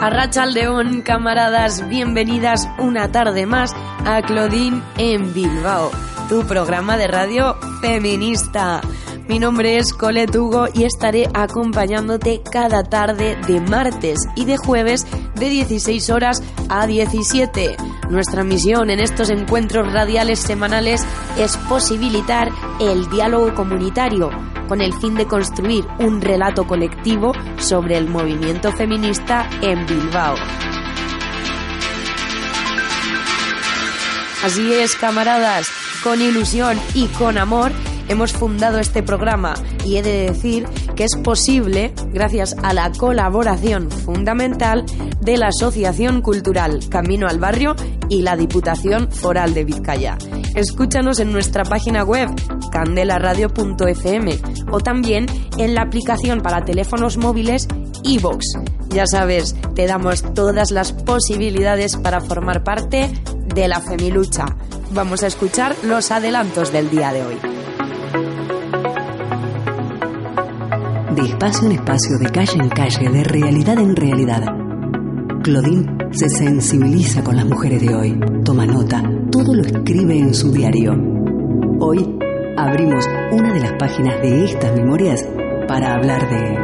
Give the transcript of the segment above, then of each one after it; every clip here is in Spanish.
Arracha León, camaradas, bienvenidas una tarde más a Claudine en Bilbao, tu programa de radio feminista. Mi nombre es Colette Hugo y estaré acompañándote cada tarde de martes y de jueves de 16 horas a 17. Nuestra misión en estos encuentros radiales semanales es posibilitar el diálogo comunitario con el fin de construir un relato colectivo sobre el movimiento feminista en Bilbao. Así es, camaradas, con ilusión y con amor hemos fundado este programa y he de decir que es posible gracias a la colaboración fundamental de la Asociación Cultural Camino al Barrio y la Diputación Foral de Vizcaya. Escúchanos en nuestra página web candelaradio.fm o también en la aplicación para teléfonos móviles iVox. Ya sabes, te damos todas las posibilidades para formar parte de la Femilucha. Vamos a escuchar los adelantos del día de hoy. De espacio en espacio, de calle en calle, de realidad en realidad. Claudine se sensibiliza con las mujeres de hoy, toma nota, todo lo escribe en su diario. Hoy abrimos una de las páginas de estas memorias para hablar de...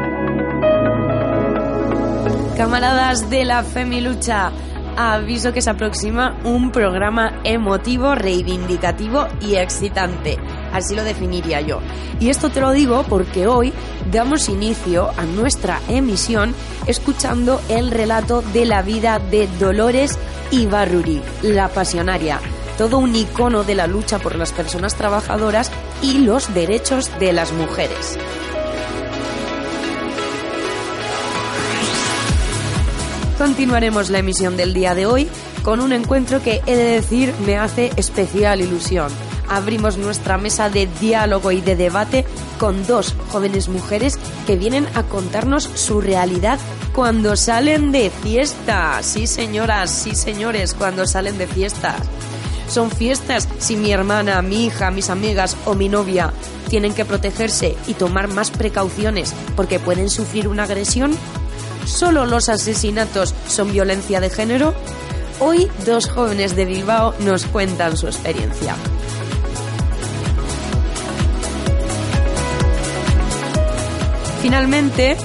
Camaradas de la Femilucha, aviso que se aproxima un programa emotivo, reivindicativo y excitante. Así lo definiría yo. Y esto te lo digo porque hoy damos inicio a nuestra emisión escuchando el relato de la vida de Dolores Ibarruri, la pasionaria, todo un icono de la lucha por las personas trabajadoras y los derechos de las mujeres. Continuaremos la emisión del día de hoy con un encuentro que he de decir me hace especial ilusión. Abrimos nuestra mesa de diálogo y de debate con dos jóvenes mujeres que vienen a contarnos su realidad cuando salen de fiesta. Sí, señoras, sí, señores, cuando salen de fiestas. Son fiestas si mi hermana, mi hija, mis amigas o mi novia tienen que protegerse y tomar más precauciones porque pueden sufrir una agresión ¿Solo los asesinatos son violencia de género? Hoy dos jóvenes de Bilbao nos cuentan su experiencia. Finalmente,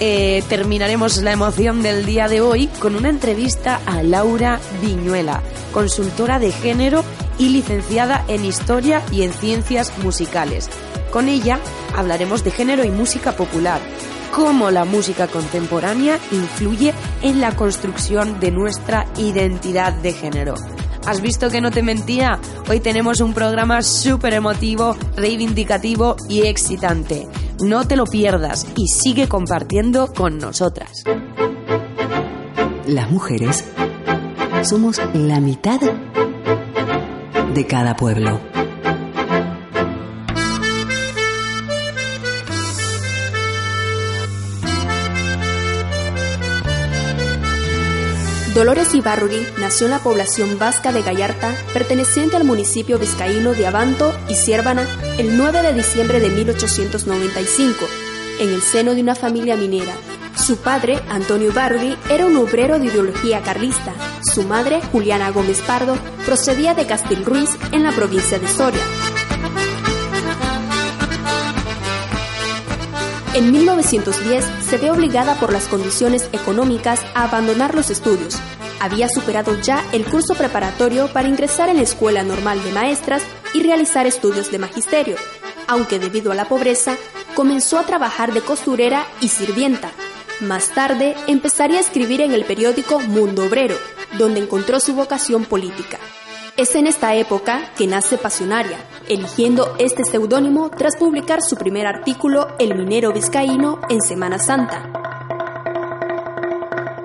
eh, terminaremos la emoción del día de hoy con una entrevista a Laura Viñuela, consultora de género y licenciada en Historia y en Ciencias Musicales. Con ella hablaremos de género y música popular, cómo la música contemporánea influye en la construcción de nuestra identidad de género. ¿Has visto que no te mentía? Hoy tenemos un programa súper emotivo, reivindicativo y excitante. No te lo pierdas y sigue compartiendo con nosotras. Las mujeres somos la mitad de cada pueblo. Dolores Ibarruri nació en la población vasca de Gallarta, perteneciente al municipio vizcaíno de Abanto y Ciérvana, el 9 de diciembre de 1895, en el seno de una familia minera. Su padre, Antonio Ibarruri, era un obrero de ideología carlista. Su madre, Juliana Gómez Pardo, procedía de Castilruiz, en la provincia de Soria. En 1910 se ve obligada por las condiciones económicas a abandonar los estudios. Había superado ya el curso preparatorio para ingresar en la Escuela Normal de Maestras y realizar estudios de magisterio, aunque debido a la pobreza comenzó a trabajar de costurera y sirvienta. Más tarde empezaría a escribir en el periódico Mundo Obrero, donde encontró su vocación política. Es en esta época que nace Pasionaria, eligiendo este seudónimo tras publicar su primer artículo El minero vizcaíno en Semana Santa.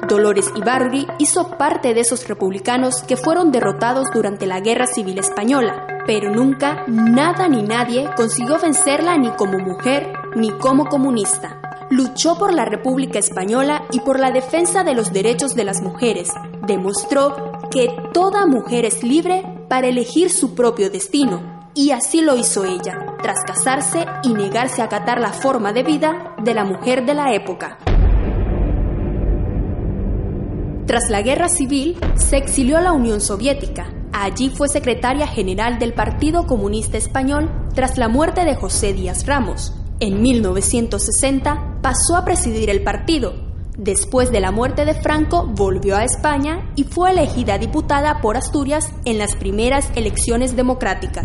Dolores Ibarri hizo parte de esos republicanos que fueron derrotados durante la Guerra Civil Española, pero nunca nada ni nadie consiguió vencerla ni como mujer ni como comunista. Luchó por la República Española y por la defensa de los derechos de las mujeres. Demostró que toda mujer es libre para elegir su propio destino, y así lo hizo ella, tras casarse y negarse a acatar la forma de vida de la mujer de la época. Tras la guerra civil, se exilió a la Unión Soviética. Allí fue secretaria general del Partido Comunista Español tras la muerte de José Díaz Ramos. En 1960 pasó a presidir el partido. Después de la muerte de Franco, volvió a España y fue elegida diputada por Asturias en las primeras elecciones democráticas.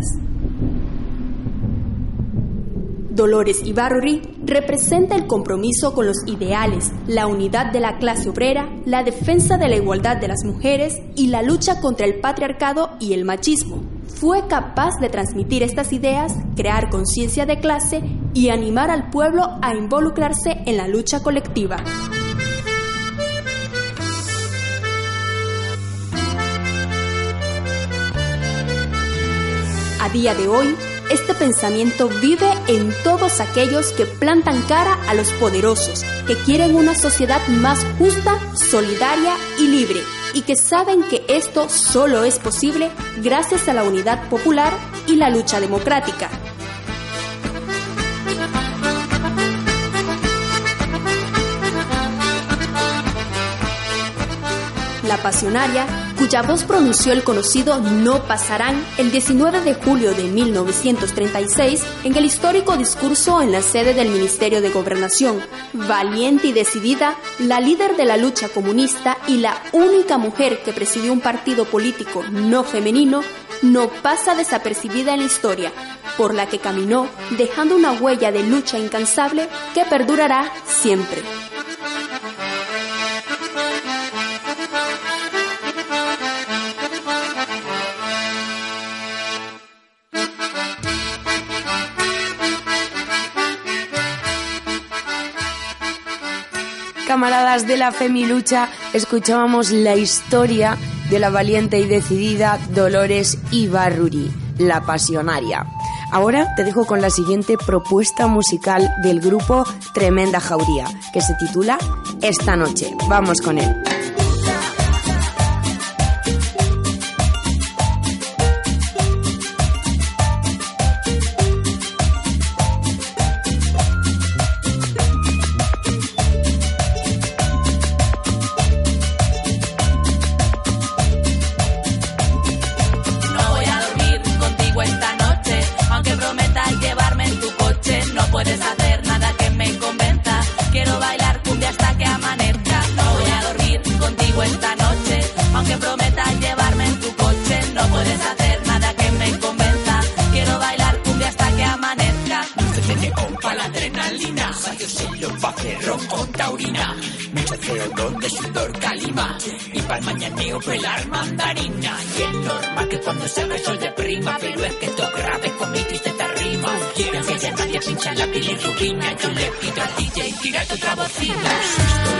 Dolores Ibarri representa el compromiso con los ideales, la unidad de la clase obrera, la defensa de la igualdad de las mujeres y la lucha contra el patriarcado y el machismo. Fue capaz de transmitir estas ideas, crear conciencia de clase y animar al pueblo a involucrarse en la lucha colectiva. A día de hoy, este pensamiento vive en todos aquellos que plantan cara a los poderosos, que quieren una sociedad más justa, solidaria y libre, y que saben que esto solo es posible gracias a la unidad popular y la lucha democrática. La pasionaria, cuya voz pronunció el conocido No pasarán el 19 de julio de 1936 en el histórico discurso en la sede del Ministerio de Gobernación. Valiente y decidida, la líder de la lucha comunista y la única mujer que presidió un partido político no femenino, no pasa desapercibida en la historia, por la que caminó dejando una huella de lucha incansable que perdurará siempre. Camaradas de la Femilucha, escuchábamos la historia de la valiente y decidida Dolores Ibarruri, la pasionaria. Ahora te dejo con la siguiente propuesta musical del grupo Tremenda Jauría, que se titula Esta noche. Vamos con él. rima, pero es que esto grave con mi tristeza rima. Quieren que se te pincha la bilirrubina, yo le pido al DJ, tira tu otra bocina.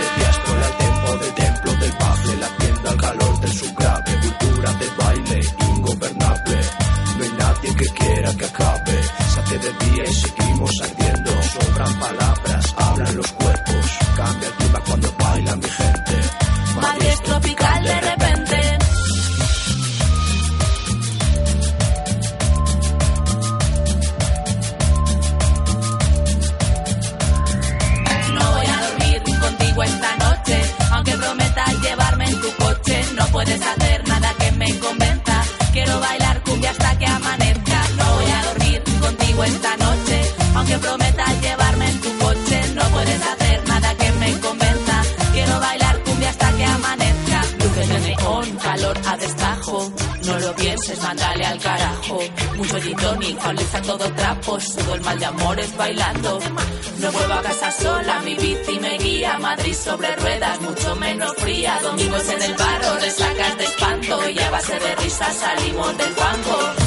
Salimos del banco.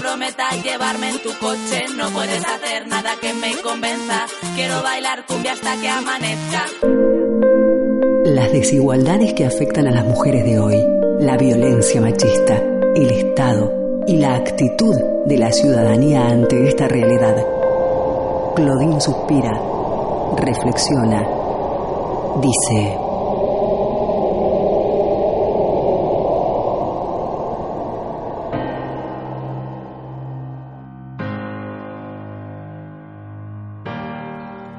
Prometas llevarme en tu coche, no puedes hacer nada que me convenza. Quiero bailar cumbia hasta que amanezca. Las desigualdades que afectan a las mujeres de hoy, la violencia machista, el Estado y la actitud de la ciudadanía ante esta realidad. Claudine suspira, reflexiona, dice...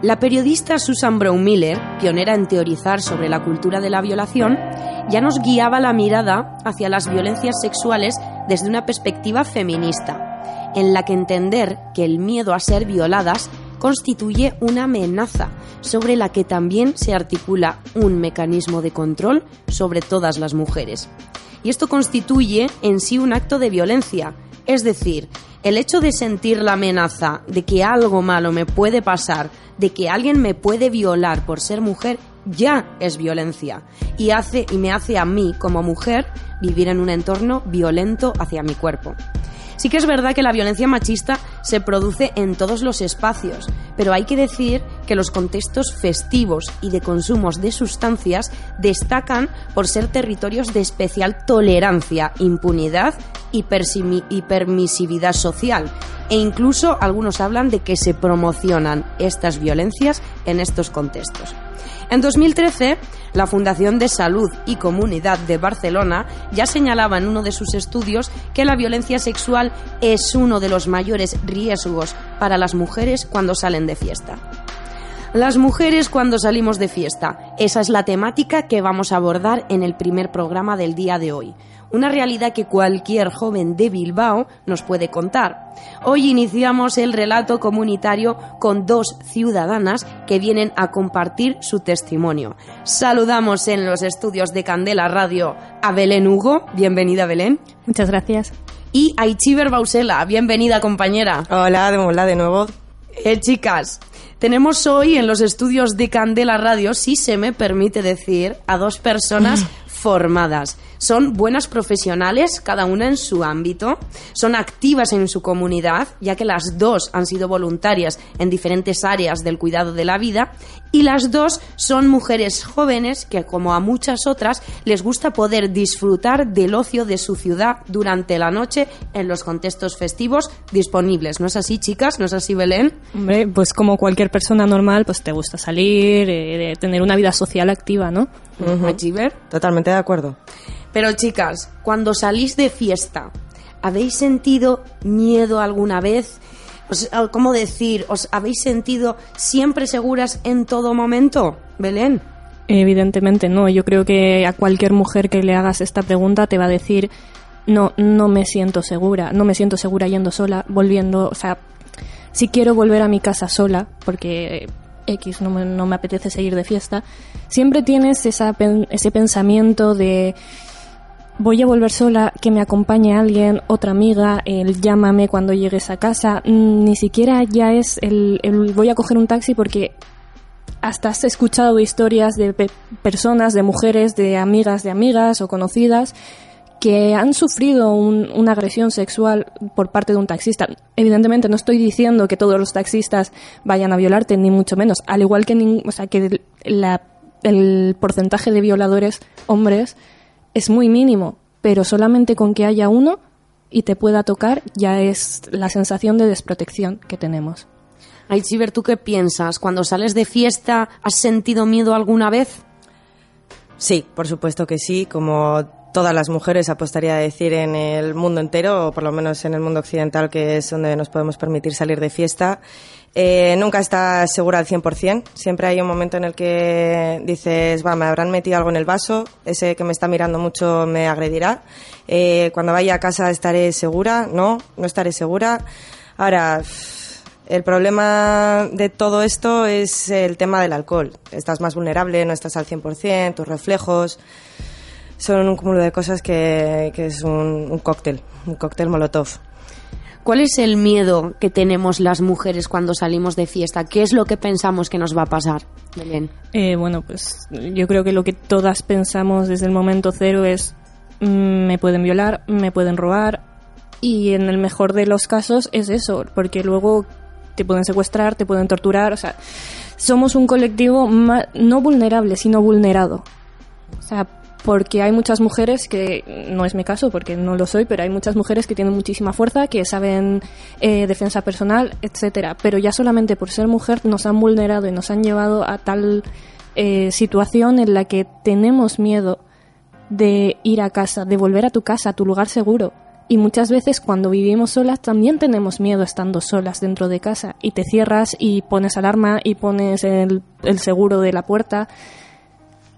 La periodista Susan Brown Miller, pionera en teorizar sobre la cultura de la violación, ya nos guiaba la mirada hacia las violencias sexuales desde una perspectiva feminista, en la que entender que el miedo a ser violadas constituye una amenaza sobre la que también se articula un mecanismo de control sobre todas las mujeres. Y esto constituye en sí un acto de violencia, es decir, el hecho de sentir la amenaza de que algo malo me puede pasar, de que alguien me puede violar por ser mujer, ya es violencia y hace y me hace a mí como mujer vivir en un entorno violento hacia mi cuerpo. Sí que es verdad que la violencia machista se produce en todos los espacios, pero hay que decir que los contextos festivos y de consumos de sustancias destacan por ser territorios de especial tolerancia, impunidad y, permisividad social. E incluso algunos hablan de que se promocionan estas violencias en estos contextos. En 2013, la Fundación de Salud y Comunidad de Barcelona ya señalaba en uno de sus estudios que la violencia sexual es uno de los mayores riesgos para las mujeres cuando salen de fiesta. Las mujeres cuando salimos de fiesta. Esa es la temática que vamos a abordar en el primer programa del día de hoy una realidad que cualquier joven de Bilbao nos puede contar. Hoy iniciamos el relato comunitario con dos ciudadanas que vienen a compartir su testimonio. Saludamos en los estudios de Candela Radio a Belén Hugo. Bienvenida, Belén. Muchas gracias. Y a Ichiber Bausela. Bienvenida, compañera. Hola, de, hola de nuevo. Eh, chicas, tenemos hoy en los estudios de Candela Radio, si se me permite decir, a dos personas formadas. Son buenas profesionales, cada una en su ámbito, son activas en su comunidad, ya que las dos han sido voluntarias en diferentes áreas del cuidado de la vida, y las dos son mujeres jóvenes que, como a muchas otras, les gusta poder disfrutar del ocio de su ciudad durante la noche en los contextos festivos disponibles. ¿No es así, chicas? ¿No es así, Belén? Hombre, pues como cualquier persona normal, pues te gusta salir, eh, tener una vida social activa, ¿no? Totalmente de acuerdo. Pero chicas, cuando salís de fiesta, ¿habéis sentido miedo alguna vez? ¿Cómo decir? ¿Os habéis sentido siempre seguras en todo momento? Belén. Evidentemente no. Yo creo que a cualquier mujer que le hagas esta pregunta te va a decir no, no me siento segura, no me siento segura yendo sola, volviendo, o sea, si quiero volver a mi casa sola, porque X, no me, no me apetece seguir de fiesta, siempre tienes esa, ese pensamiento de voy a volver sola, que me acompañe alguien, otra amiga, el llámame cuando llegues a casa, mm, ni siquiera ya es el, voy a coger un taxi porque hasta has escuchado historias de personas, de mujeres, de amigas de amigas o conocidas que han sufrido una agresión sexual por parte de un taxista. Evidentemente no estoy diciendo que todos los taxistas vayan a violarte, ni mucho menos. Al igual que, o sea, que el porcentaje de violadores hombres es muy mínimo, pero solamente con que haya uno y te pueda tocar ya es la sensación de desprotección que tenemos. Ay, Chiver, ¿tú qué piensas? Cuando sales de fiesta, ¿has sentido miedo alguna vez? Sí, por supuesto que sí, como todas las mujeres, apostaría a decir, en el mundo entero, o por lo menos en el mundo occidental, que es donde nos podemos permitir salir de fiesta. Eh, nunca estás segura al 100%. Siempre hay un momento en el que dices, va, me habrán metido algo en el vaso, ese que me está mirando mucho me agredirá. Eh, cuando vaya a casa estaré segura, no, no estaré segura. Ahora, el problema de todo esto es el tema del alcohol. Estás más vulnerable, no estás al 100%, tus reflejos son un cúmulo de cosas que, es un, cóctel, un cóctel molotov. ¿Cuál es el miedo que tenemos las mujeres cuando salimos de fiesta? ¿Qué es lo que pensamos que nos va a pasar, Belén? Eh, bueno, pues yo creo que lo que todas pensamos desde el momento cero es mm, me pueden violar, me pueden robar, y en el mejor de los casos es eso, porque luego te pueden secuestrar, te pueden torturar, o sea, somos un colectivo no vulnerable, sino vulnerado. O sea, porque hay muchas mujeres que, no es mi caso porque no lo soy, pero hay muchas mujeres que tienen muchísima fuerza, que saben eh, defensa personal, etcétera. Pero ya solamente por ser mujer nos han vulnerado y nos han llevado a tal eh, situación en la que tenemos miedo de ir a casa, de volver a tu casa, a tu lugar seguro. Y muchas veces cuando vivimos solas también tenemos miedo estando solas dentro de casa y te cierras y pones alarma y pones el, el seguro de la puerta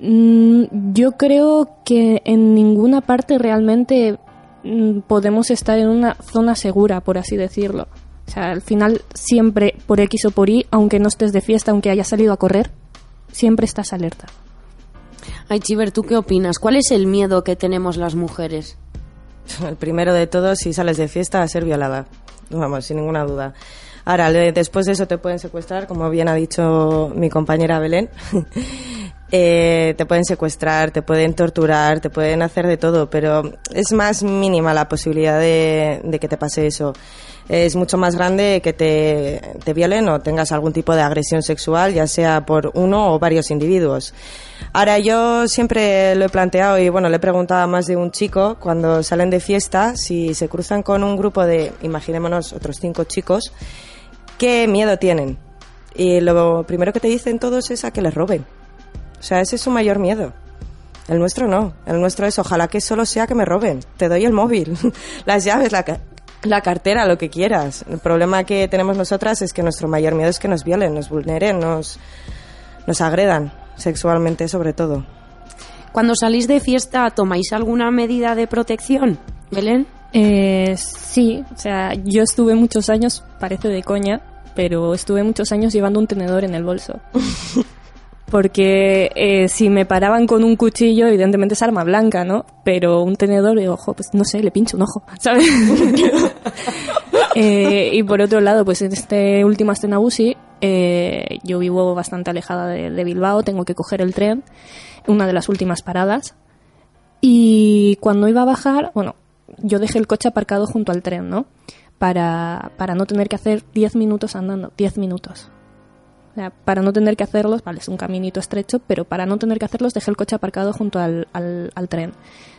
yo creo que en ninguna parte realmente mm, podemos estar en una zona segura, por así decirlo. O sea, al final siempre por X o por Y, aunque no estés de fiesta, aunque hayas salido a correr, siempre estás alerta. Ay, Chiver, ¿tú qué opinas? ¿Cuál es el miedo que tenemos las mujeres? El primero de todos, si sales de fiesta, a ser violada. Vamos, sin ninguna duda. Ahora, después de eso te pueden secuestrar, como bien ha dicho mi compañera Belén. Eh, te pueden secuestrar, te pueden torturar, te pueden hacer de todo, pero es más mínima la posibilidad de, que te pase eso. Es mucho más grande que te, te violen o tengas algún tipo de agresión sexual, ya sea por uno o varios individuos. Ahora, yo siempre lo he planteado y bueno, le he preguntado a más de un chico cuando salen de fiesta si se cruzan con un grupo de, imaginémonos, otros cinco chicos, qué miedo tienen. Y lo primero que te dicen todos es a que les roben o sea, ese es su mayor miedo. El nuestro no. El nuestro es ojalá que solo sea que me roben. Te doy el móvil, las llaves, la, la cartera, lo que quieras. El problema que tenemos nosotras es que nuestro mayor miedo es que nos violen, nos vulneren, nos, nos agredan sexualmente sobre todo. Cuando salís de fiesta, ¿tomáis alguna medida de protección, Belén? Eh, sí, o sea, yo estuve muchos años, parece de coña, pero estuve muchos años llevando un tenedor en el bolso. porque eh, si me paraban con un cuchillo, evidentemente es arma blanca, ¿no? Pero un tenedor, de ojo, pues no sé, le pincho un ojo, ¿sabes? eh, y por otro lado, pues en este último Astenabusi, eh, yo vivo bastante alejada de, Bilbao, tengo que coger el tren, una de las últimas paradas. Y cuando iba a bajar, bueno, yo dejé el coche aparcado junto al tren, ¿no? Para, para no tener que hacer 10 minutos andando, 10 minutos para no tener que hacerlos, vale, es un caminito estrecho, pero para no tener que hacerlos dejé el coche aparcado junto al, al, tren.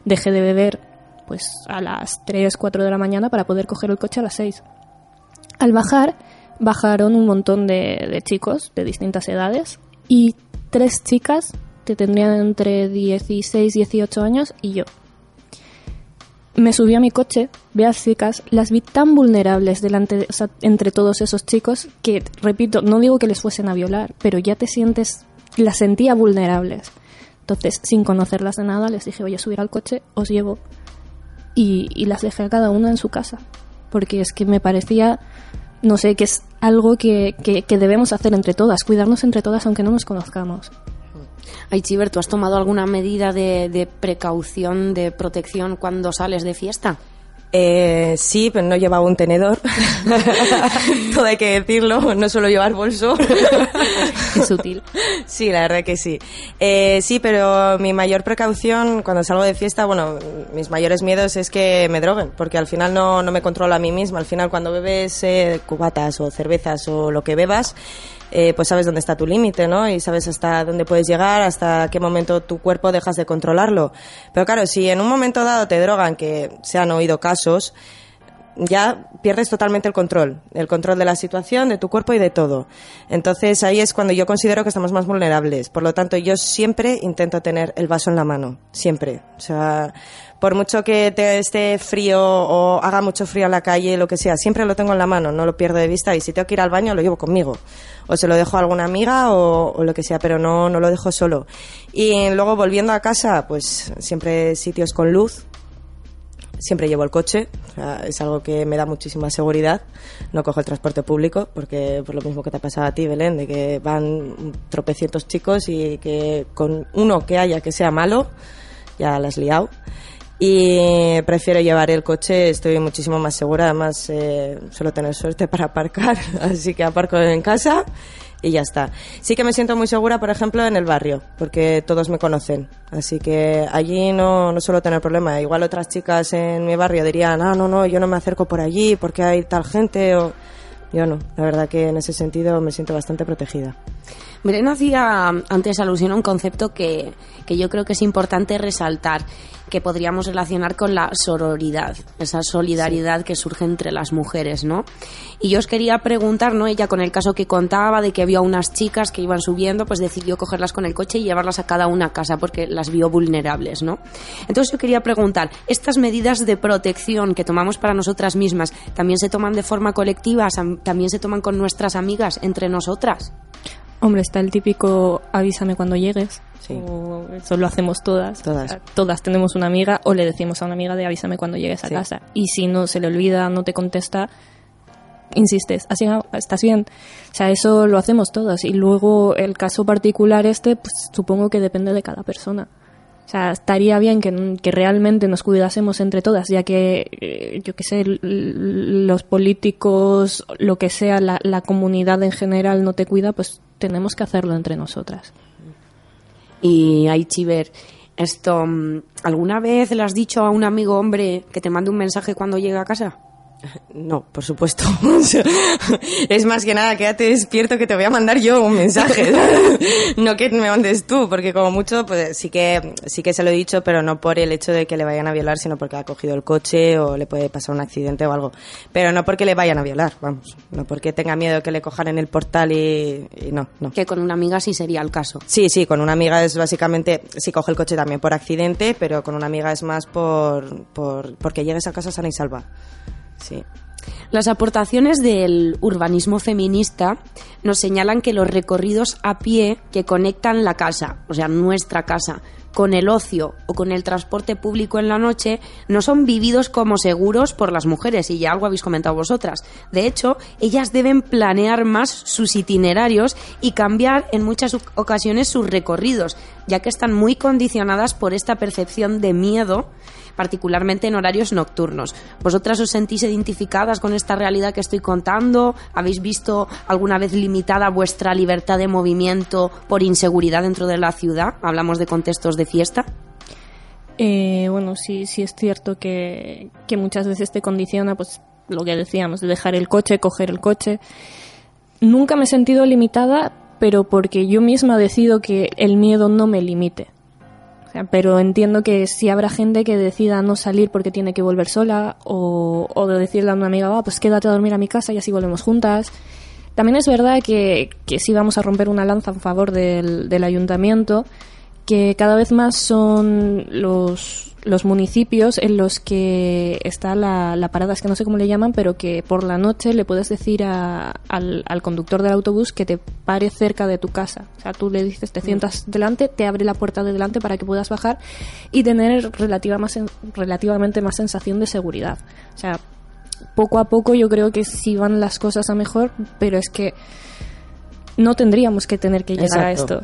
Dejé de beber pues a las 3, 4 de la mañana para poder coger el coche a las 6. Al bajar, bajaron un montón de, de chicos de distintas edades y tres chicas que tendrían entre 16 y 18 años y yo me subí a mi coche, vi a las chicas, las vi tan vulnerables delante entre todos esos chicos que, repito, no digo que les fuesen a violar, pero ya te sientes, las sentía vulnerables. Entonces, sin conocerlas de nada, les dije, voy a subir al coche, os llevo. Y, las dejé a cada una en su casa. Porque es que me parecía, no sé, que es algo que, que debemos hacer entre todas, cuidarnos entre todas aunque no nos conozcamos. Ay, Chiver, ¿tú has tomado alguna medida de, precaución, de protección cuando sales de fiesta? Eh, sí, pero no llevaba un tenedor. Todo hay que decirlo, no suelo llevar bolso. es útil. Sí, la verdad que sí. Eh, sí, pero mi mayor precaución cuando salgo de fiesta, bueno, mis mayores miedos es que me droguen, porque al final no, no me controlo a mí misma. Al final cuando bebes eh, cubatas o cervezas o lo que bebas, eh, pues sabes dónde está tu límite, ¿no? Y sabes hasta dónde puedes llegar, hasta qué momento tu cuerpo dejas de controlarlo. Pero claro, si en un momento dado te drogan, que se han oído casos, ya pierdes totalmente el control, el control de la situación, de tu cuerpo y de todo. Entonces ahí es cuando yo considero que estamos más vulnerables. Por lo tanto, yo siempre intento tener el vaso en la mano, siempre. O sea, por mucho que te esté frío o haga mucho frío en la calle, lo que sea, siempre lo tengo en la mano, no lo pierdo de vista y si tengo que ir al baño lo llevo conmigo. O se lo dejo a alguna amiga o, lo que sea, pero no, no lo dejo solo. Y luego volviendo a casa, pues siempre sitios con luz, siempre llevo el coche, es algo que me da muchísima seguridad. No cojo el transporte público, porque por lo mismo que te ha pasado a ti, Belén, de que van tropecientos chicos y que con uno que haya que sea malo, ya la has liado y prefiero llevar el coche, estoy muchísimo más segura, además eh, suelo tener suerte para aparcar, así que aparco en casa y ya está. Sí que me siento muy segura, por ejemplo, en el barrio, porque todos me conocen. Así que allí no, no suelo tener problema. Igual otras chicas en mi barrio dirían, ah, no, no, yo no me acerco por allí porque hay tal gente o... Yo no, la verdad que en ese sentido me siento bastante protegida. Miren hacía antes alusión a un concepto que, que yo creo que es importante resaltar que podríamos relacionar con la sororidad, esa solidaridad que surge entre las mujeres, ¿no? Y yo os quería preguntar, ¿no? Ella con el caso que contaba de que había unas chicas que iban subiendo, pues decidió cogerlas con el coche y llevarlas a cada una a casa porque las vio vulnerables, ¿no? Entonces yo quería preguntar, ¿estas medidas de protección que tomamos para nosotras mismas también se toman de forma colectiva, también se toman con nuestras amigas, entre nosotras? Hombre, está el típico avísame cuando llegues. Sí. eso lo hacemos todas. Todas. Todas tenemos una amiga o le decimos a una amiga de avísame cuando llegues a casa. Y si no se le olvida, no te contesta, insistes, así estás bien. O sea, eso lo hacemos todas. Y luego el caso particular este, pues supongo que depende de cada persona. O sea, estaría bien que, que realmente nos cuidásemos entre todas, ya que, eh, yo qué sé, los políticos, lo que sea, la, la comunidad en general no te cuida, pues tenemos que hacerlo entre nosotras. Y ahí, Chiver, esto, mm, ¿alguna vez le has dicho a un amigo hombre que te mande un mensaje cuando llegue a casa? No, por supuesto. es más que nada, quédate despierto que te voy a mandar yo un mensaje. no que me mandes tú, porque como mucho, pues sí que, sí que se lo he dicho, pero no por el hecho de que le vayan a violar, sino porque ha cogido el coche o le puede pasar un accidente o algo. Pero no porque le vayan a violar, vamos. No porque tenga miedo de que le cojan en el portal y, no, no. Que con una amiga sí sería el caso. Sí, sí, con una amiga es básicamente, sí coge el coche también por accidente, pero con una amiga es más por, por porque llegues a casa sana y salva. Sí. Las aportaciones del urbanismo feminista nos señalan que los recorridos a pie que conectan la casa, o sea, nuestra casa, con el ocio o con el transporte público en la noche no son vividos como seguros por las mujeres, y ya algo habéis comentado vosotras. De hecho, ellas deben planear más sus itinerarios y cambiar en muchas ocasiones sus recorridos, ya que están muy condicionadas por esta percepción de miedo particularmente en horarios nocturnos. ¿Vosotras os sentís identificadas con esta realidad que estoy contando? ¿Habéis visto alguna vez limitada vuestra libertad de movimiento por inseguridad dentro de la ciudad? Hablamos de contextos de fiesta. Eh, bueno, sí, sí es cierto que, muchas veces te condiciona, pues lo que decíamos, de dejar el coche, coger el coche. Nunca me he sentido limitada, pero porque yo misma decido que el miedo no me limite pero entiendo que si habrá gente que decida no salir porque tiene que volver sola o, o de decirle a una amiga, va, pues quédate a dormir a mi casa y así volvemos juntas. También es verdad que, que sí vamos a romper una lanza en favor del, del ayuntamiento, que cada vez más son los, los municipios en los que está la, la, parada, es que no sé cómo le llaman, pero que por la noche le puedes decir al, al, conductor del autobús que te pare cerca de tu casa. O sea, tú le dices, te mm. sientas delante, te abre la puerta de delante para que puedas bajar y tener relativa más, relativamente más sensación de seguridad. O sea, poco a poco yo creo que sí van las cosas a mejor, pero es que no tendríamos que tener que llegar a esto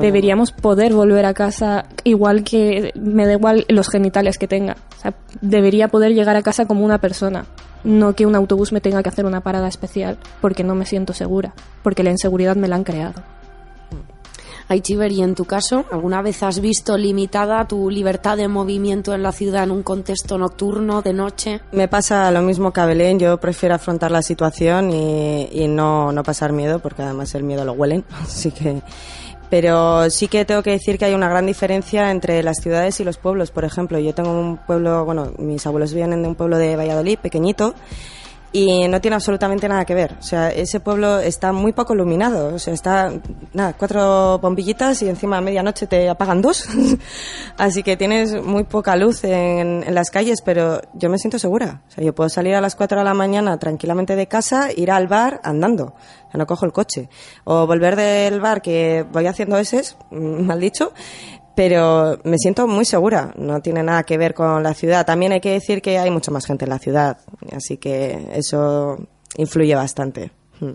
deberíamos poder volver a casa igual que me da igual los genitales que tenga. debería poder llegar a casa como una persona, no que un autobús me tenga que hacer una parada especial porque no me siento segura, porque la inseguridad me la han creado. Aichiver, y en tu caso, ¿alguna vez has visto limitada tu libertad de movimiento en la ciudad en un contexto nocturno, de noche? Me pasa lo mismo que a Belén, yo prefiero afrontar la situación y, y no, no pasar miedo, porque además el miedo lo huelen, así que pero sí que tengo que decir que hay una gran diferencia entre las ciudades y los pueblos. Por ejemplo, yo tengo un pueblo, bueno, mis abuelos vienen de un pueblo de Valladolid, pequeñito, y no tiene absolutamente nada que ver. O sea, ese pueblo está muy poco iluminado. O sea, está, cuatro bombillitas y encima a medianoche te apagan dos. Así que tienes muy poca luz en, en, las calles, pero yo me siento segura. O sea, yo puedo salir a las cuatro de la mañana tranquilamente de casa, ir al bar andando. O sea, no cojo el coche. O volver del bar que voy haciendo ese, mal dicho, pero me siento muy segura, no tiene nada que ver con la ciudad. También hay que decir que hay mucha más gente en la ciudad, así que eso influye bastante. Hmm.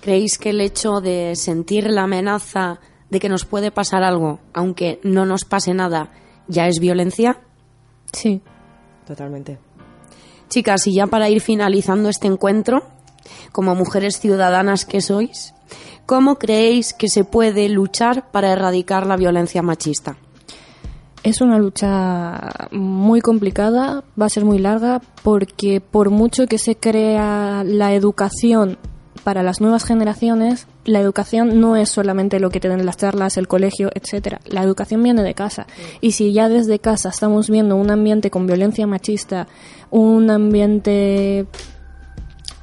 ¿Creéis que el hecho de sentir la amenaza de que nos puede pasar algo, aunque no nos pase nada, ya es violencia? Sí. Totalmente. Chicas, y ya para ir finalizando este encuentro, como mujeres ciudadanas que sois, ¿cómo creéis que se puede luchar para erradicar la violencia machista? Es una lucha muy complicada, va a ser muy larga, porque por mucho que se crea la educación para las nuevas generaciones, la educación no es solamente lo que tienen las charlas, el colegio, etcétera. La educación viene de casa. Y si ya desde casa estamos viendo un ambiente con violencia machista, un ambiente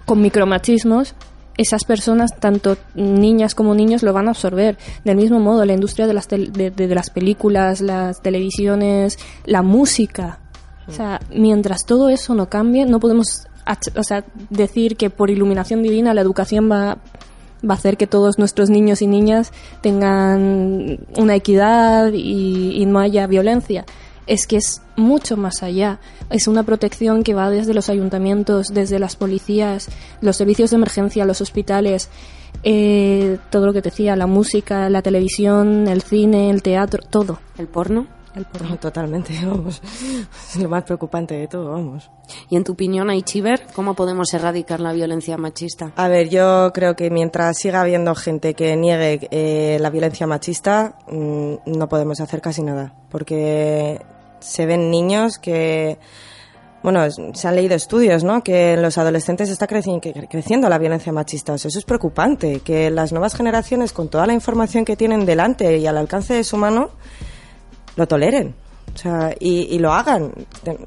con micromachismos, esas personas, tanto niñas como niños, lo van a absorber. Del mismo modo, la industria de las, de, las películas, las televisiones, la música. O sea, mientras todo eso no cambie, no podemos o sea, decir que por iluminación divina la educación va, va a hacer que todos nuestros niños y niñas tengan una equidad y, y no haya violencia es que es mucho más allá. Es una protección que va desde los ayuntamientos, desde las policías, los servicios de emergencia, los hospitales, eh, todo lo que te decía, la música, la televisión, el cine, el teatro, todo. ¿El porno? El porno, totalmente, vamos. Es lo más preocupante de todo, vamos. Y en tu opinión, Aichiver, ¿cómo podemos erradicar la violencia machista? A ver, yo creo que mientras siga habiendo gente que niegue eh, la violencia machista, mm, no podemos hacer casi nada. Porque se ven niños que bueno, se han leído estudios, ¿no? Que en los adolescentes está creciendo la violencia machista. eso es preocupante, que las nuevas generaciones, con toda la información que tienen delante y al alcance de su mano, lo toleren. O sea, y, lo hagan.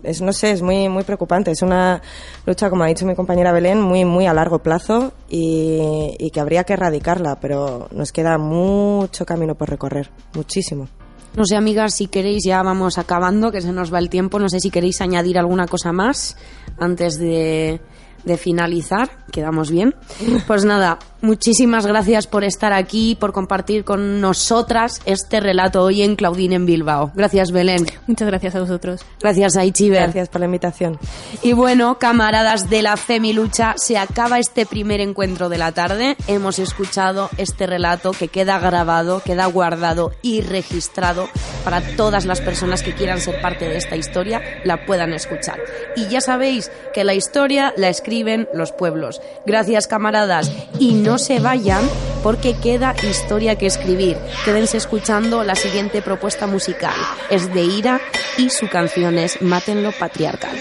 Es, no sé, es muy, muy preocupante. Es una lucha, como ha dicho mi compañera Belén, muy, muy a largo plazo y, y que habría que erradicarla, pero nos queda mucho camino por recorrer, muchísimo. No sé, amigas, si queréis, ya vamos acabando, que se nos va el tiempo. No sé si queréis añadir alguna cosa más antes de, de finalizar, quedamos bien. Pues nada, muchísimas gracias por estar aquí, por compartir con nosotras este relato hoy en Claudine en Bilbao. Gracias, Belén. Muchas gracias a vosotros. Gracias, Aichiver. Gracias por la invitación. Y bueno, camaradas de la Lucha, se acaba este primer encuentro de la tarde. Hemos escuchado este relato que queda grabado, queda guardado y registrado para todas las personas que quieran ser parte de esta historia, la puedan escuchar. Y ya sabéis que la historia la escribe los pueblos. Gracias camaradas y no se vayan porque queda historia que escribir. Quédense escuchando la siguiente propuesta musical. Es de Ira y su canción es Mátenlo Patriarcal.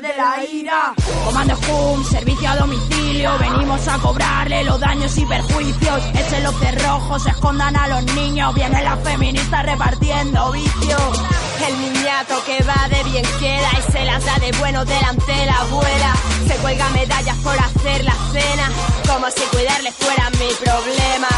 de la ira. Comando Hum, servicio a domicilio. Venimos a cobrarle los daños y perjuicios. Echen los cerrojos, escondan a los niños. Vienen las feministas repartiendo vicio. El niñato que va de bien queda y se las da de bueno delante de la abuela. Se cuelga medallas por hacer la cena, como si cuidarle fuera mi problema.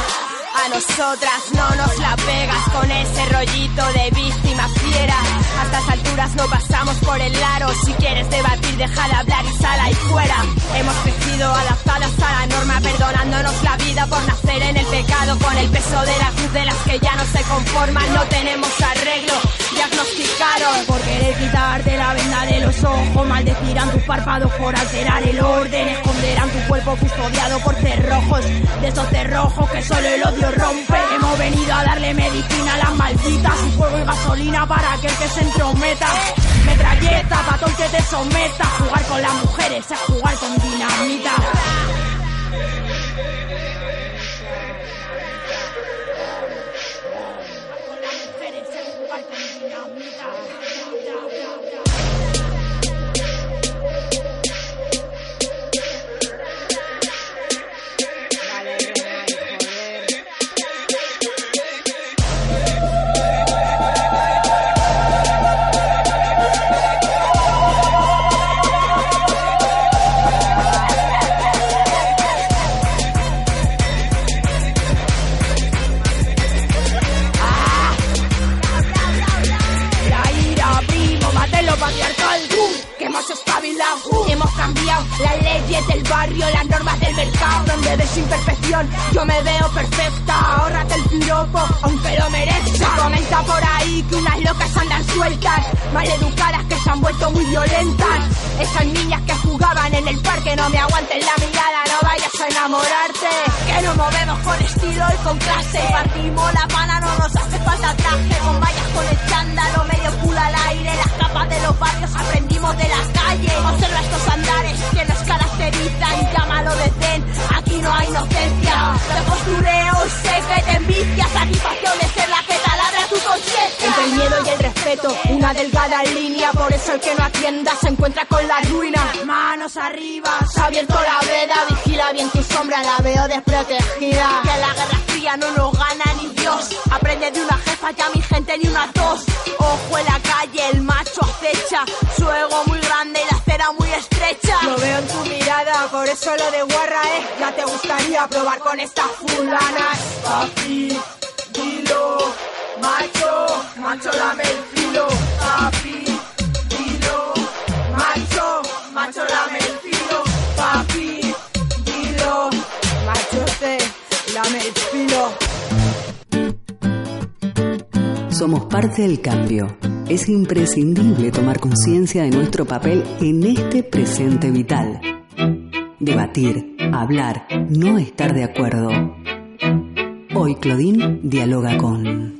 A nosotras no nos la pegas con ese rollito de víctima fiera. A estas alturas no pasamos por el aro. Si quieres debatir, deja de hablar y sal ahí fuera. Hemos crecido adaptadas a la norma, perdonándonos la vida por nacer en el pecado. Con el peso de la cruz de las que ya no se conforman, no tenemos arreglo. Diagnosticaron por querer quitarte la venda de los ojos. Maldecirán tus párpados por alterar el orden. Esconderán tu cuerpo custodiado por cerrojos. De esos cerrojos que solo el odio rompe. Hemos venido a darle medicina a las malditas y fuego y gasolina para aquel que se entrometa. Metralleta el que te someta. Jugar con las mujeres es jugar con dinamita. Leyes del barrio, las normas del mercado, donde de imperfección yo me veo perfecta. Ahórrate el piropo, aunque lo merezca. Comenta por ahí que unas locas andan sueltas, maleducadas que se han vuelto muy violentas. Esas niñas que jugaban en el parque no me aguanten la mirada, no vayas a enamorarte. Que nos movemos con estilo y con clase. Partimos la pana, no nos hace falta traje. Con vallas con el chándalo, medio culo al aire. Las capas de los barrios aprendimos de la calle. Observa estos andares que nos caracterizan, llámalo de zen. Aquí no hay inocencia. De postureo, sé que te envicia. Satisfacción de ser la que taladra tu conciencia. Entre el miedo y el respeto, una delgada línea. Por eso el que no atienda se encuentra con la ruina. Manos arriba, se ha abierto la veda. Vigila bien tu sombra, la veo desprotegida. Que la guerra no nos gana ni Dios. Aprende de una jefa, ya mi gente ni una tos. Ojo en la calle, el macho acecha. Su ego muy grande y la acera muy estrecha. Lo veo en tu mirada, por eso lo de guarra, eh. Ya te gustaría probar con estas fulanas. Papi, dilo, macho, macho dame el filo. Papi, dilo, macho, macho dame dame el filo. Somos parte del cambio. Es imprescindible tomar conciencia de nuestro papel en este presente vital. Debatir, hablar, no estar de acuerdo. Hoy Claudine dialoga con...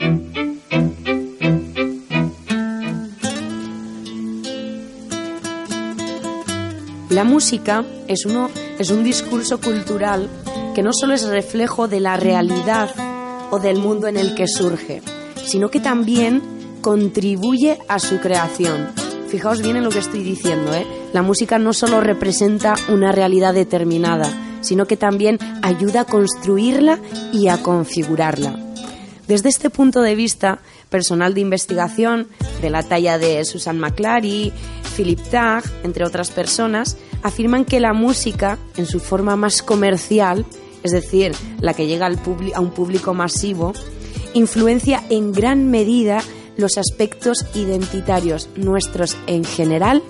La música es, uno, es un discurso cultural que no solo es reflejo de la realidad o del mundo en el que surge, sino que también contribuye a su creación. Fijaos bien en lo que estoy diciendo, ¿eh? La música no solo representa una realidad determinada, sino que también ayuda a construirla y a configurarla. Desde este punto de vista, personal de investigación de la talla de Susan McClary, Philip Tag, entre otras personas, afirman que la música, en su forma más comercial, es decir, la que llega a un público masivo, influencia en gran medida los aspectos identitarios nuestros en general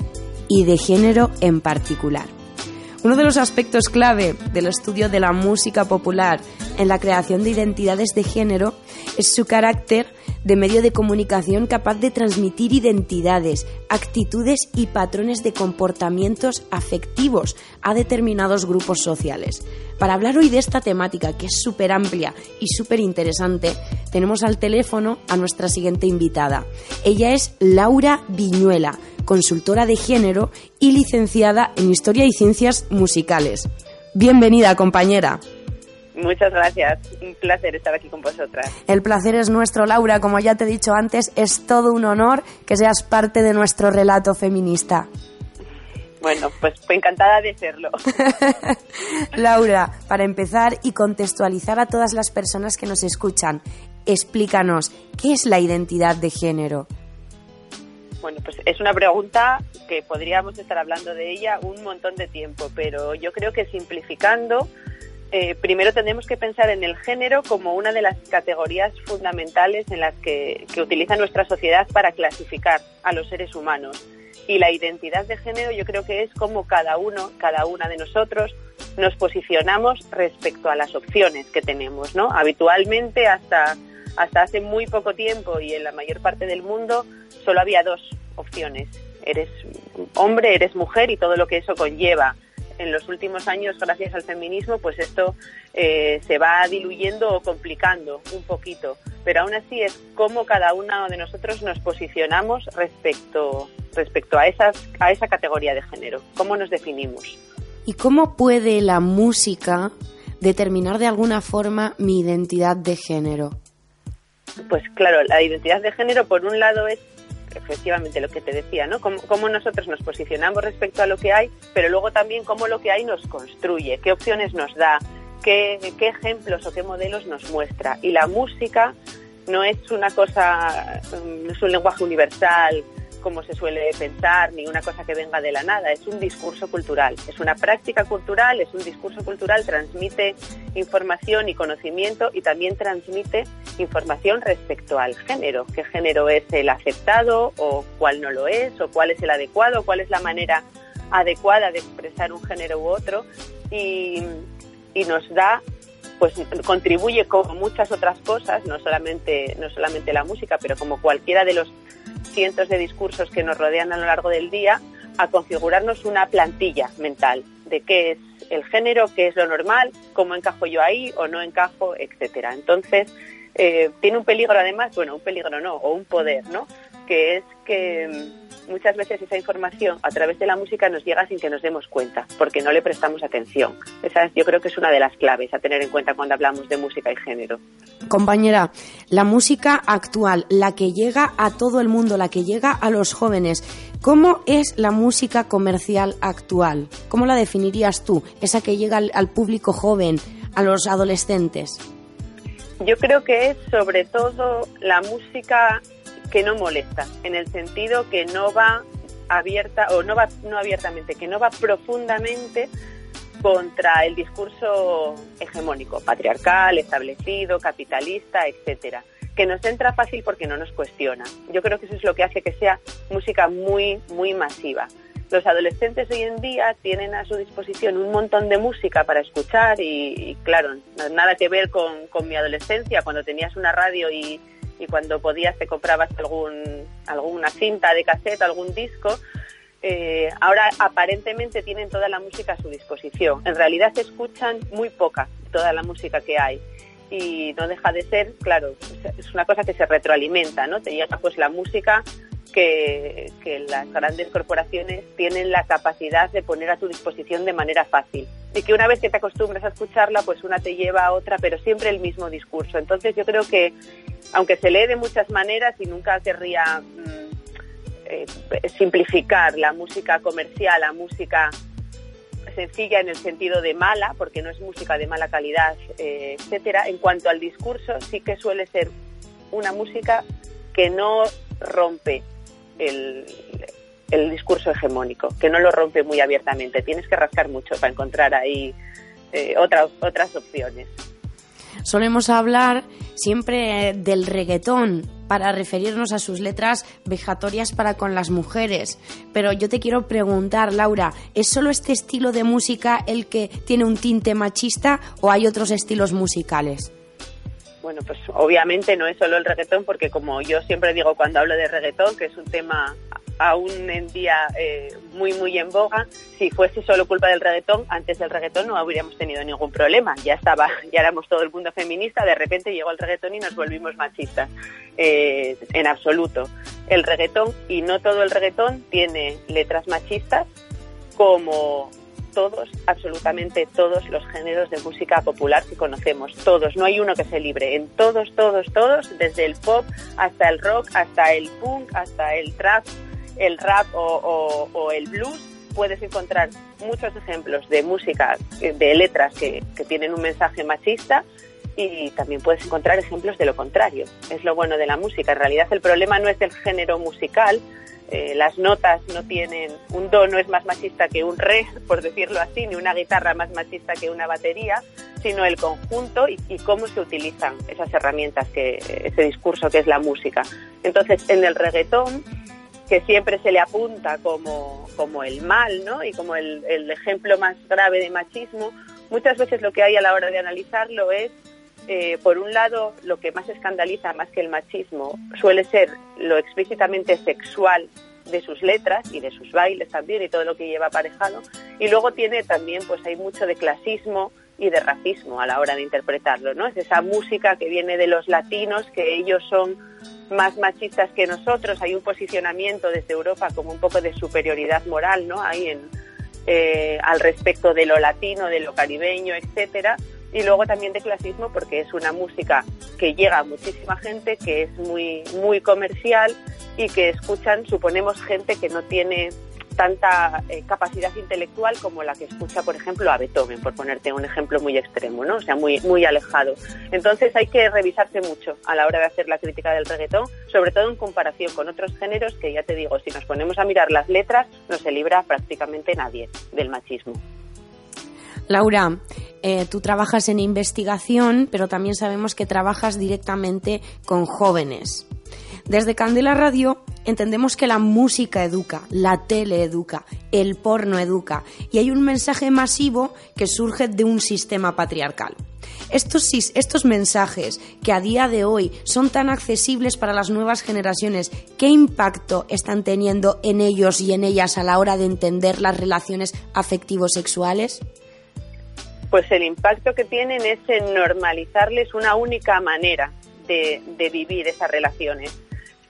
y de género en particular. Uno de los aspectos clave del estudio de la música popular en la creación de identidades de género es su carácter de medio de comunicación capaz de transmitir identidades, actitudes y patrones de comportamientos afectivos a determinados grupos sociales. Para hablar hoy de esta temática, que es súper amplia y súper interesante, tenemos al teléfono a nuestra siguiente invitada. Ella es Laura Viñuela, consultora de género y licenciada en Historia y Ciencias Musicales. Bienvenida, compañera. Muchas gracias, un placer estar aquí con vosotras. El placer es nuestro, Laura. Como ya te he dicho antes, es todo un honor que seas parte de nuestro relato feminista. Bueno, pues encantada de serlo. Laura, para empezar y contextualizar a todas las personas que nos escuchan, explícanos, ¿qué es la identidad de género? Bueno, pues es una pregunta que podríamos estar hablando de ella un montón de tiempo, pero yo creo que simplificando, eh, primero tenemos que pensar en el género como una de las categorías fundamentales en las que, que utiliza nuestra sociedad para clasificar a los seres humanos. Y la identidad de género yo creo que es como cada uno, cada una de nosotros nos posicionamos respecto a las opciones que tenemos, ¿no? Habitualmente hasta hasta hace muy poco tiempo y en la mayor parte del mundo solo había dos opciones. Eres hombre, eres mujer y todo lo que eso conlleva. En los últimos años, gracias al feminismo, pues esto eh, se va diluyendo o complicando un poquito. Pero aún así es cómo cada uno de nosotros nos posicionamos respecto, respecto a, esas, a esa categoría de género. ¿Cómo nos definimos? ¿Y cómo puede la música determinar de alguna forma mi identidad de género? Pues claro, la identidad de género por un lado es efectivamente lo que te decía, ¿no? Cómo, nosotros nos posicionamos respecto a lo que hay, pero luego también cómo lo que hay nos construye, qué opciones nos da, qué, qué ejemplos o qué modelos nos muestra. Y la música no es una cosa, no es un lenguaje universal, como se suele pensar, ni una cosa que venga de la nada, es un discurso cultural, es una práctica cultural, es un discurso cultural, transmite información y conocimiento y también transmite información respecto al género, qué género es el aceptado o cuál no lo es, o cuál es el adecuado, cuál es la manera adecuada de expresar un género u otro y, y nos da pues contribuye como muchas otras cosas, no solamente, no solamente la música, pero como cualquiera de los cientos de discursos que nos rodean a lo largo del día a configurarnos una plantilla mental de qué es el género, qué es lo normal, cómo encajo yo ahí o no encajo, etcétera. Entonces, eh, tiene un peligro además, bueno, un peligro no, o un poder, ¿no? Que es que muchas veces esa información a través de la música nos llega sin que nos demos cuenta, porque no le prestamos atención. Esa yo creo que es una de las claves a tener en cuenta cuando hablamos de música y género. Compañera, la música actual, la que llega a todo el mundo, la que llega a los jóvenes, ¿cómo es la música comercial actual? ¿Cómo la definirías tú? Esa que llega al, al público joven, a los adolescentes. Yo creo que es sobre todo la música que no molesta, en el sentido que no va abierta o no va no abiertamente, que no va profundamente contra el discurso hegemónico, patriarcal, establecido, capitalista, etcétera, que nos entra fácil porque no nos cuestiona. Yo creo que eso es lo que hace que sea música muy muy masiva los adolescentes hoy en día tienen a su disposición un montón de música para escuchar y, claro, nada que ver con, mi adolescencia, cuando tenías una radio y, cuando podías te comprabas algún, alguna cinta de cassette, algún disco. Eh, ahora aparentemente tienen toda la música a su disposición. En realidad escuchan muy poca toda la música que hay y no deja de ser, claro, es una cosa que se retroalimenta, ¿no? Te llega pues la música que, las grandes corporaciones tienen la capacidad de poner a tu disposición de manera fácil. Y que una vez que te acostumbras a escucharla, pues una te lleva a otra, pero siempre el mismo discurso. Entonces yo creo que, aunque se lee de muchas maneras y nunca querría mm, eh, simplificar la música comercial, la música sencilla en el sentido de mala, porque no es música de mala calidad, eh, etcétera. En cuanto al discurso, sí que suele ser una música que no rompe el, discurso hegemónico, que no lo rompe muy abiertamente. Tienes que rascar mucho para encontrar ahí eh, otras, otras opciones. Solemos hablar siempre del reggaetón para referirnos a sus letras vejatorias para con las mujeres. Pero yo te quiero preguntar, Laura, ¿es solo este estilo de música el que tiene un tinte machista o hay otros estilos musicales? Bueno, pues obviamente no es solo el reggaetón, porque como yo siempre digo cuando hablo de reggaetón, que es un tema aún en día eh, muy, muy en boga, si fuese solo culpa del reggaetón, antes del reggaetón no habríamos tenido ningún problema. Ya estaba, ya éramos todo el mundo feminista, de repente llegó el reggaetón y nos volvimos machistas. Eh, en absoluto. El reggaetón, y no todo el reggaetón, tiene letras machistas como todos, absolutamente todos los géneros de música popular que conocemos, todos, no hay uno que se libre, en todos, todos, todos, desde el pop hasta el rock, hasta el punk, hasta el trap, el rap o, el blues, puedes encontrar muchos ejemplos de música, de letras que, que tienen un mensaje machista y también puedes encontrar ejemplos de lo contrario. Es lo bueno de la música. En realidad el problema no es del género musical, eh, las notas no tienen, un do no es más machista que un re, por decirlo así, ni una guitarra más machista que una batería, sino el conjunto y, cómo se utilizan esas herramientas, que ese discurso que es la música. Entonces, en el reggaetón, que siempre se le apunta como, como el mal, ¿no? Y como el, el ejemplo más grave de machismo, muchas veces lo que hay a la hora de analizarlo es eh, por un lado, lo que más escandaliza más que el machismo suele ser lo explícitamente sexual de sus letras y de sus bailes también y todo lo que lleva aparejado. Y luego tiene también, pues hay mucho de clasismo y de racismo a la hora de interpretarlo, ¿no? Es esa música que viene de los latinos, que ellos son más machistas que nosotros. Hay un posicionamiento desde Europa como un poco de superioridad moral, ¿no? Ahí en, eh, al respecto de lo latino, de lo caribeño, etcétera y luego también de clasismo porque es una música que llega a muchísima gente, que es muy, muy comercial y que escuchan, suponemos, gente que no tiene tanta eh, capacidad intelectual como la que escucha, por ejemplo, a Beethoven, por ponerte un ejemplo muy extremo, ¿no? O sea, muy, muy alejado. Entonces hay que revisarse mucho a la hora de hacer la crítica del reggaetón, sobre todo en comparación con otros géneros que ya te digo, si nos ponemos a mirar las letras, no se libra prácticamente nadie del machismo. Laura, eh, tú trabajas en investigación, pero también sabemos que trabajas directamente con jóvenes. Desde Candela Radio entendemos que la música educa, la tele educa, el porno educa y hay un mensaje masivo que surge de un sistema patriarcal. Estos, estos mensajes que a día de hoy son tan accesibles para las nuevas generaciones, ¿qué impacto están teniendo en ellos y en ellas a la hora de entender las relaciones afectivo-sexuales? Pues el impacto que tienen es en normalizarles una única manera de, de vivir esas relaciones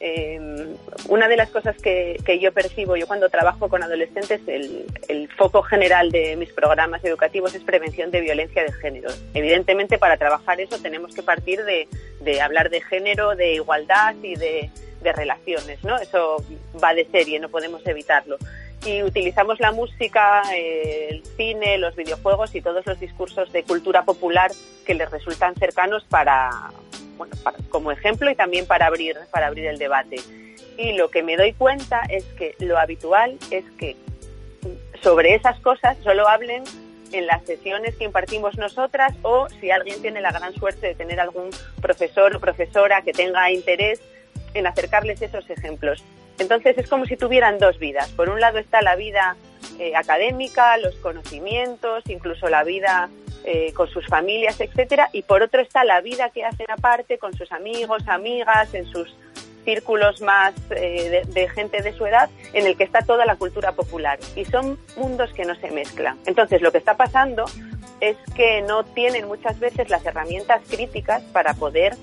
eh, una de las cosas que, yo percibo, yo cuando trabajo con adolescentes, el, foco general de mis programas educativos es prevención de violencia de género. Evidentemente, para trabajar eso tenemos que partir de, hablar de género, de igualdad y de, relaciones, ¿no? Eso va de serie, no podemos evitarlo y utilizamos la música, el cine, los videojuegos y todos los discursos de cultura popular que les resultan cercanos para, bueno, como ejemplo y también para abrir, para abrir el debate. Y lo que me doy cuenta es que lo habitual es que sobre esas cosas solo hablen en las sesiones que impartimos nosotras o si alguien tiene la gran suerte de tener algún profesor o profesora que tenga interés en acercarles esos ejemplos. Entonces es como si tuvieran dos vidas. Por un lado está la vida eh, académica, los conocimientos, incluso la vida eh, con sus familias, etcétera, y por otro está la vida que hacen aparte con sus amigos, amigas, en sus círculos más eh, de, gente de su edad, en el que está toda la cultura popular. Y son mundos que no se mezclan. Entonces, lo que está pasando es que no tienen muchas veces las herramientas críticas para poder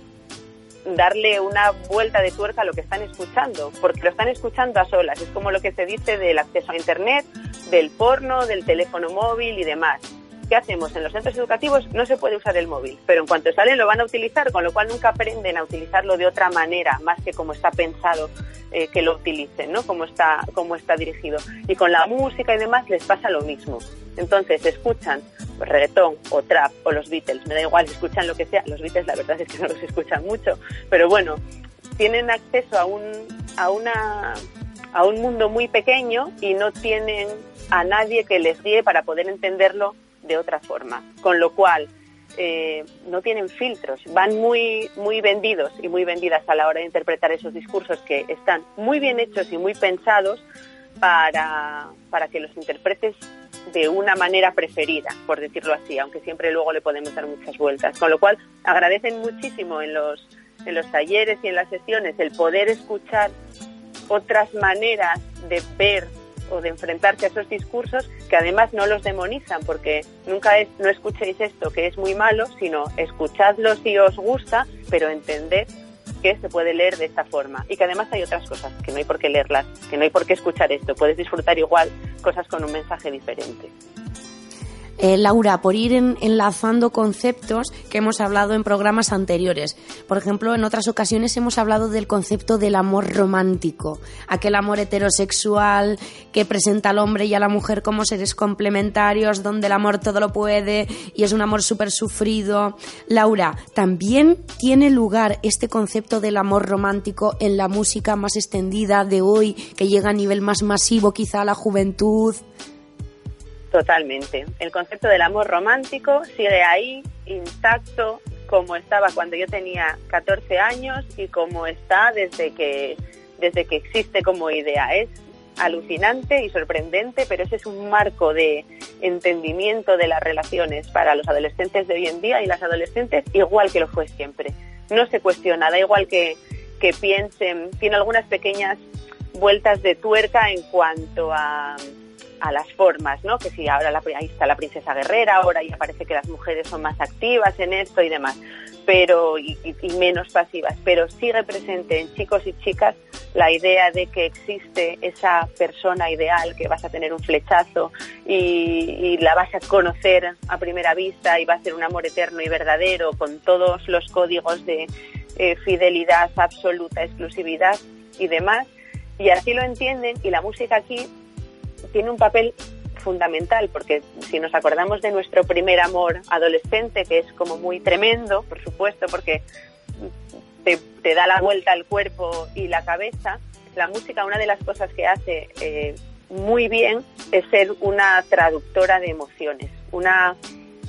darle una vuelta de tuerca a lo que están escuchando, porque lo están escuchando a solas. Es como lo que se dice del acceso a Internet, del porno, del teléfono móvil y demás. ¿Qué hacemos? En los centros educativos no se puede usar el móvil, pero en cuanto salen lo van a utilizar, con lo cual nunca aprenden a utilizarlo de otra manera, más que como está pensado eh, que lo utilicen, ¿no? Está, como está dirigido. Y con la música y demás les pasa lo mismo. Entonces escuchan pues, reggaetón o trap o los Beatles, me da igual, escuchan lo que sea. Los Beatles la verdad es que no los escuchan mucho, pero bueno, tienen acceso a un, a una, a un mundo muy pequeño y no tienen a nadie que les guíe para poder entenderlo de otra forma. Con lo cual, eh, no tienen filtros, van muy, muy vendidos y muy vendidas a la hora de interpretar esos discursos que están muy bien hechos y muy pensados para, para que los interpretes de una manera preferida, por decirlo así, aunque siempre luego le podemos dar muchas vueltas. Con lo cual, agradecen muchísimo en los, en los talleres y en las sesiones el poder escuchar otras maneras de ver o de enfrentarse a esos discursos que además no los demonizan, porque nunca es no escuchéis esto que es muy malo, sino escuchadlo si os gusta, pero entended que se puede leer de esta forma y que además hay otras cosas que no hay por qué leerlas, que no hay por qué escuchar esto, puedes disfrutar igual cosas con un mensaje diferente. Eh, Laura, por ir enlazando conceptos que hemos hablado en programas anteriores. Por ejemplo, en otras ocasiones hemos hablado del concepto del amor romántico, aquel amor heterosexual que presenta al hombre y a la mujer como seres complementarios, donde el amor todo lo puede y es un amor súper sufrido. Laura, ¿también tiene lugar este concepto del amor romántico en la música más extendida de hoy, que llega a nivel más masivo quizá a la juventud? Totalmente. El concepto del amor romántico sigue ahí, intacto, como estaba cuando yo tenía 14 años y como está desde que, desde que existe como idea. Es alucinante y sorprendente, pero ese es un marco de entendimiento de las relaciones para los adolescentes de hoy en día y las adolescentes igual que lo fue siempre. No se cuestiona, da igual que, que piensen, tiene algunas pequeñas vueltas de tuerca en cuanto a a las formas, ¿no? Que si ahora la, ahí está la princesa guerrera, ahora ya parece que las mujeres son más activas en esto y demás, pero y, menos pasivas, pero sigue presente en chicos y chicas la idea de que existe esa persona ideal que vas a tener un flechazo y, la vas a conocer a primera vista y va a ser un amor eterno y verdadero con todos los códigos de eh, fidelidad absoluta, exclusividad y demás. Y así lo entienden y la música aquí tiene un papel fundamental porque si nos acordamos de nuestro primer amor adolescente, que es como muy tremendo, por supuesto, porque te, da la vuelta al cuerpo y la cabeza, la música, una de las cosas que hace eh, muy bien es ser una traductora de emociones, una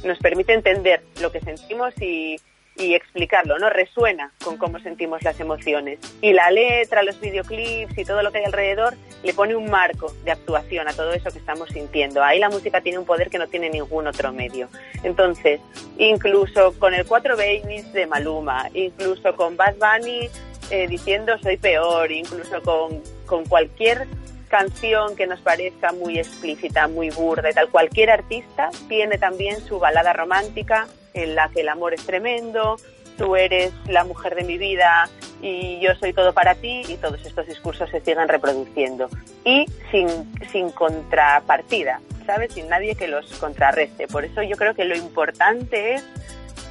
nos permite entender lo que sentimos y, y explicarlo, ¿no? Resuena con cómo sentimos las emociones. Y la letra, los videoclips y todo lo que hay alrededor le pone un marco de actuación a todo eso que estamos sintiendo. Ahí la música tiene un poder que no tiene ningún otro medio. Entonces, incluso con el Cuatro Babies de Maluma, incluso con Bad Bunny eh, diciendo soy peor, incluso con, con cualquier canción que nos parezca muy explícita, muy burda y tal, cualquier artista tiene también su balada romántica en la que el amor es tremendo, tú eres la mujer de mi vida y yo soy todo para ti y todos estos discursos se siguen reproduciendo y sin, sin contrapartida, ¿sabes? Sin nadie que los contrarreste. Por eso yo creo que lo importante es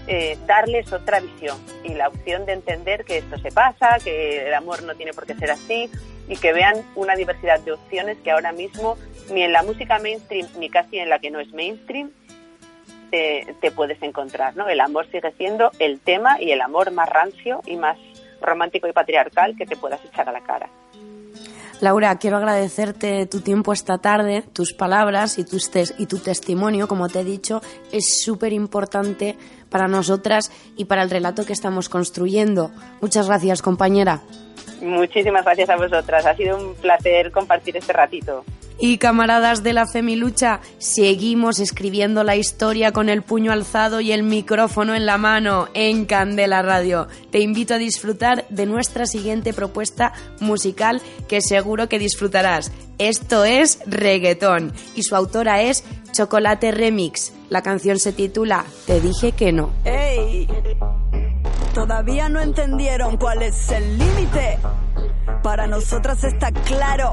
eh, darles otra visión y la opción de entender que esto se pasa, que el amor no tiene por qué ser así y que vean una diversidad de opciones que ahora mismo ni en la música mainstream ni casi en la que no es mainstream te, puedes encontrar, ¿no? El amor sigue siendo el tema y el amor más rancio y más romántico y patriarcal que te puedas echar a la cara. Laura, quiero agradecerte tu tiempo esta tarde, tus palabras y, y tu testimonio, como te he dicho, es súper importante para nosotras y para el relato que estamos construyendo. Muchas gracias, compañera. Muchísimas gracias a vosotras. Ha sido un placer compartir este ratito. Y camaradas de la Femilucha, seguimos escribiendo la historia con el puño alzado y el micrófono en la mano en Candela Radio. Te invito a disfrutar de nuestra siguiente propuesta musical que seguro que disfrutarás. Esto es Reggaetón y su autora es Chocolate Remix. La canción se titula Te dije que no. ¡Ey! Todavía no entendieron cuál es el límite. Para nosotras está claro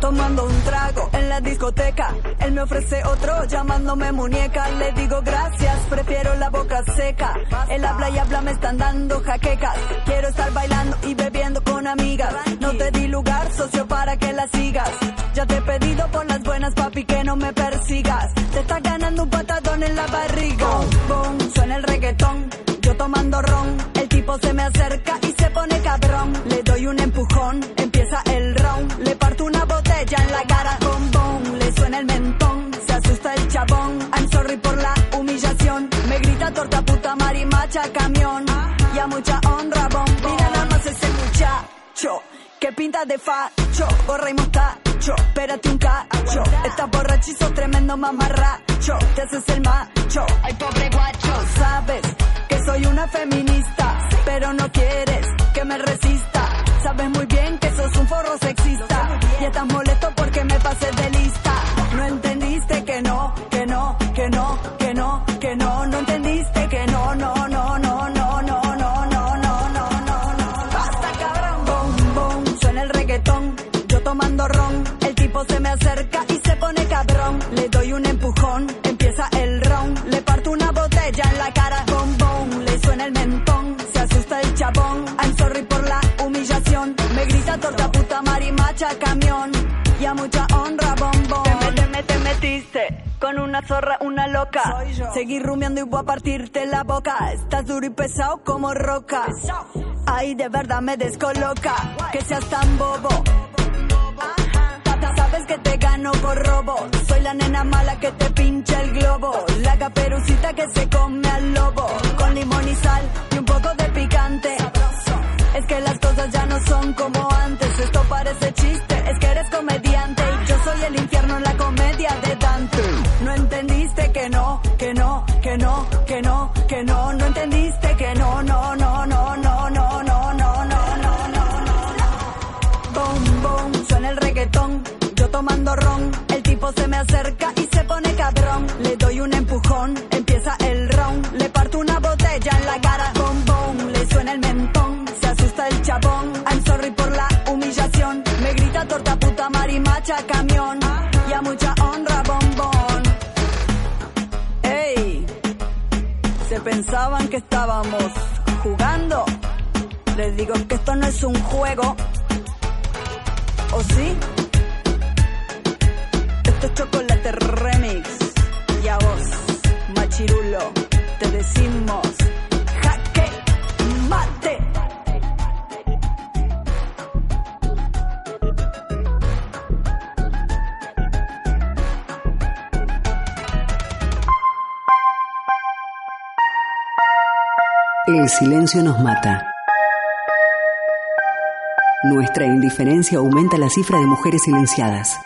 tomando un trago en la discoteca. Él me ofrece otro llamándome muñeca. Le digo gracias, prefiero la boca seca. Él habla y habla, me están dando jaquecas. Quiero estar bailando y bebiendo con amigas. No te di lugar, socio, para que la sigas. Ya te he pedido por las buenas, papi, que no me persigas. Acerca y se pone cabrón. Le doy un empujón, empieza el round. Le parto una botella en la cara, bombón. Le suena el mentón, se asusta el chabón. I'm sorry por la humillación. Me grita torta puta marimacha camión. Y a mucha honra, bombón. Mira nada más ese muchacho. Que pinta de facho, gorra y mostacho. Espérate un cacho. Estás borrachizo, tremendo mamarracho. Te haces el macho. Ay, pobre guacho. Sabes y estás molesto porque me pasé de. Loca. Seguí rumiando y voy a partirte la boca. Estás duro y pesado como roca. Ay, de verdad me descoloca. Que seas tan bobo. Tata, sabes que te gano por robo. Soy la nena mala que te pincha se me acerca y se pone cabrón. Le doy un empujón, empieza el round. Le parto una botella en la cara. Boom, boom, le suena el mentón. Se asusta el chabón. I'm sorry por la humillación. Me grita torta puta marimacha camión. Y a mucha honra, bombón. Ey, se pensaban que estábamos jugando. Les digo que esto no es un juego. ¿O sí? Silencio nos mata. Nuestra indiferencia aumenta la cifra de mujeres silenciadas.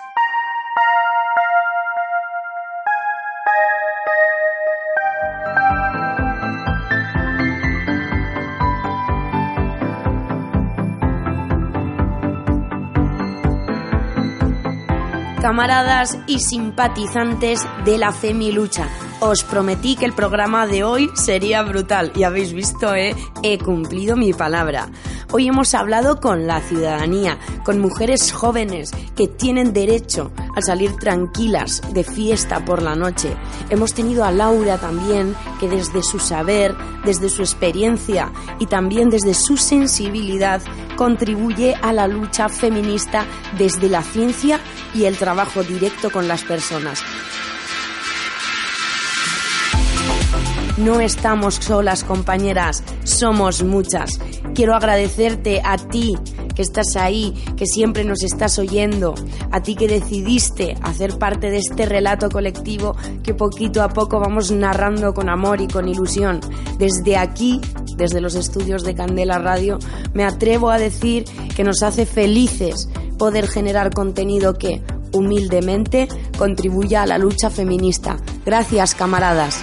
camaradas y simpatizantes de la Femilucha. Os prometí que el programa de hoy sería brutal y habéis visto, ¿eh? he cumplido mi palabra. Hoy hemos hablado con la ciudadanía, con mujeres jóvenes que tienen derecho a salir tranquilas de fiesta por la noche. Hemos tenido a Laura también, que desde su saber, desde su experiencia y también desde su sensibilidad contribuye a la lucha feminista desde la ciencia y el trabajo directo con las personas. No estamos solas, compañeras, somos muchas. Quiero agradecerte a ti que estás ahí, que siempre nos estás oyendo, a ti que decidiste hacer parte de este relato colectivo que poquito a poco vamos narrando con amor y con ilusión. Desde aquí, desde los estudios de Candela Radio, me atrevo a decir que nos hace felices poder generar contenido que, humildemente, contribuya a la lucha feminista. Gracias, camaradas.